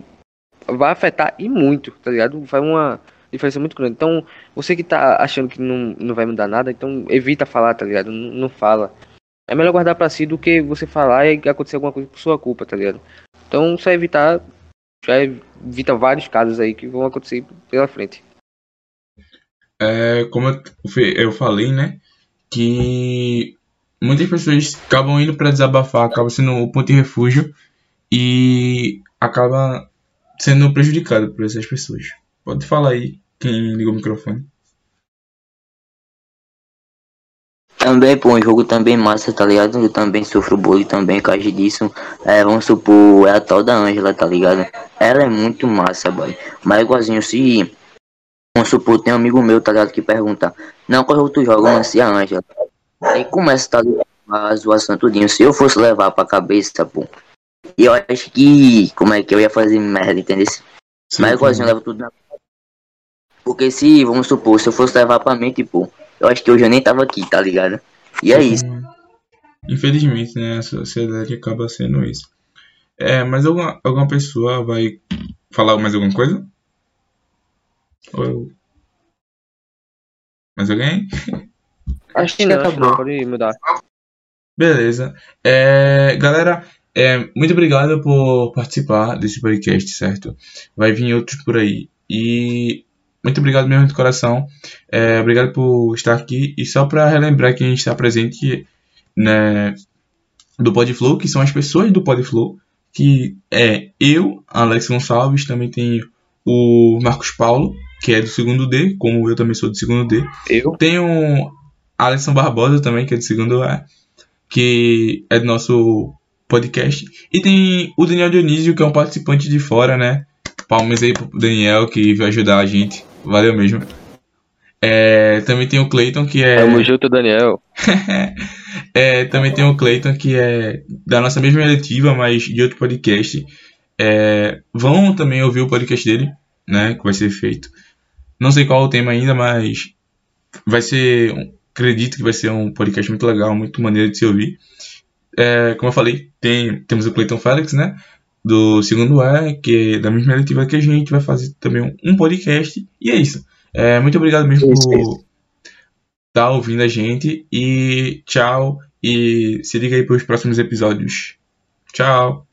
vai afetar e muito, tá ligado? Vai uma diferença muito grande. Então, você que tá achando que não, não vai mudar nada, então evita falar, tá ligado? Não, não fala. É melhor guardar pra si do que você falar e acontecer alguma coisa por sua culpa, tá ligado? Então, só evitar, já evita vários casos aí que vão acontecer pela frente. É, como eu, falei, né? Que muitas pessoas acabam indo pra desabafar, acaba sendo o ponto de refúgio e acaba sendo prejudicado por essas pessoas. Pode falar aí, quem liga o microfone. Também, pô, um jogo também massa, tá ligado? Eu também sofro bullying também, por causa disso. É, vamos supor, é a tal da Ângela, tá ligado? Ela é muito massa, boy. Mas igualzinho, se. Vamos supor, tem um amigo meu, tá ligado? Que pergunta: Não, qual jogo tu joga? Mano, se a Ângela. Aí começa, tá ligado? A zoação tudinho. Se eu fosse levar pra cabeça, pô. E eu acho que. Como é que eu ia fazer merda, entendeu? Mas igualzinho, eu levo tudo na. Porque se, vamos supor, se eu fosse levar pra mente, pô, eu acho que hoje eu nem tava aqui, tá ligado? E é isso. Infelizmente, né? A sociedade acaba sendo isso. É, mas alguma, alguma pessoa vai falar mais alguma coisa? Ou eu... Mais alguém? [LAUGHS] Acho que não, acabou. pode mudar. Beleza. É, galera, é, muito obrigado por participar desse podcast, certo? Vai vir outros por aí. E muito obrigado mesmo de coração. É, obrigado por estar aqui. E só para relembrar que a gente está presente né, do Podflow, que são as pessoas do Podflow, que é eu, Alex Gonçalves, também tem o Marcos Paulo, que é do segundo D, como eu também sou do segundo D. Eu? Tem o Alisson Barbosa também, que é do segundo A, que é do nosso podcast. E tem o Daniel Dionísio, que é um participante de fora, né? Palmas aí pro Daniel, que veio ajudar a gente. Valeu mesmo. É, também tem o Clayton, que é. Tamo junto, Daniel. [LAUGHS] É, também tem o Clayton, que é da nossa mesma eletiva, mas de outro podcast. É, vão também ouvir o podcast dele, né? Que vai ser feito. Não sei qual é o tema ainda, mas vai ser. Acredito que vai ser um podcast muito legal, muito maneiro de se ouvir. É, como eu falei, tem, temos o Clayton Félix, né? Do segundo A, que é da mesma eletiva que a gente, vai fazer também um, podcast. E é isso. É, muito obrigado mesmo Isso, por estar ouvindo a gente. E tchau. E se liga aí para os próximos episódios. Tchau.